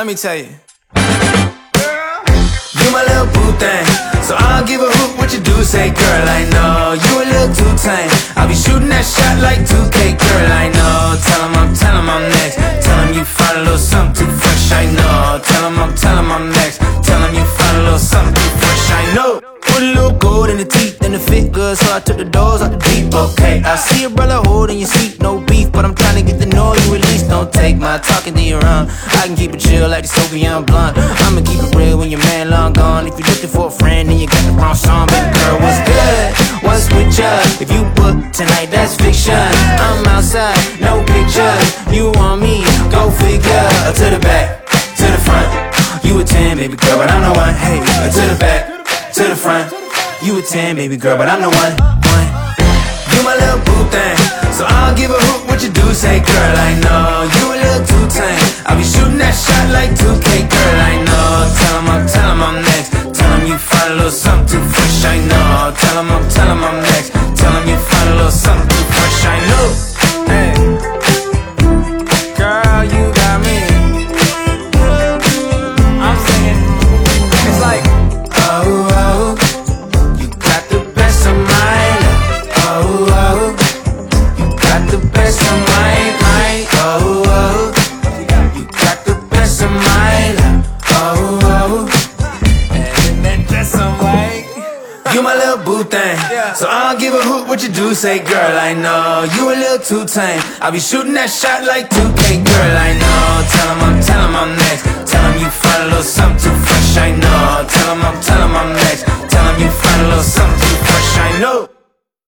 let me tell you. Girl, You my little boo thing, so I don't give a hoot what you do. Say, girl, I know you a little too tame. I'll be shooting that shot like 2K, girl, I know. Tell 'em I'm, tell 'em I'm next. Tell 'em you find a little something too fresh, I know. Tell 'em I'm, tell 'em I'm next. Tell 'em you find a little something too fresh, I know. Put a little gold in the teeth and the fit good, so I took the doors out the Jeep. Okay, I see a brother holding your seat, no beef, but I'm trying to get the know talking to your own. I can keep it chill like the Soviet blunt. I'ma keep it real when your man long gone. If you're looking for a friend, then you got the wrong song. Baby girl, what's good? What's with ya? If you book tonight, that's fiction. I'm outside, no pictures. You want me? Go figure. To the back, to the front. You a 10, baby girl, but I'm the one. Hey, to the back, to the front. You a 10, baby girl, but I'm the one. one. You my little boo thing, so I don't give a hoot like 2K, girl, I know. Tell 'em I'm, tell 'em I'm next. Tell 'em you find a little something fresh, I know. Tell 'em I'm, tell 'em I'm next. You my little boo thing. So I don't give a hoot what you do. Say, girl, I know you a little too tame. I'll be shooting that shot like 2K, girl, I know. Tell 'em I'm, tell 'em I'm next. Tell 'em you find a little something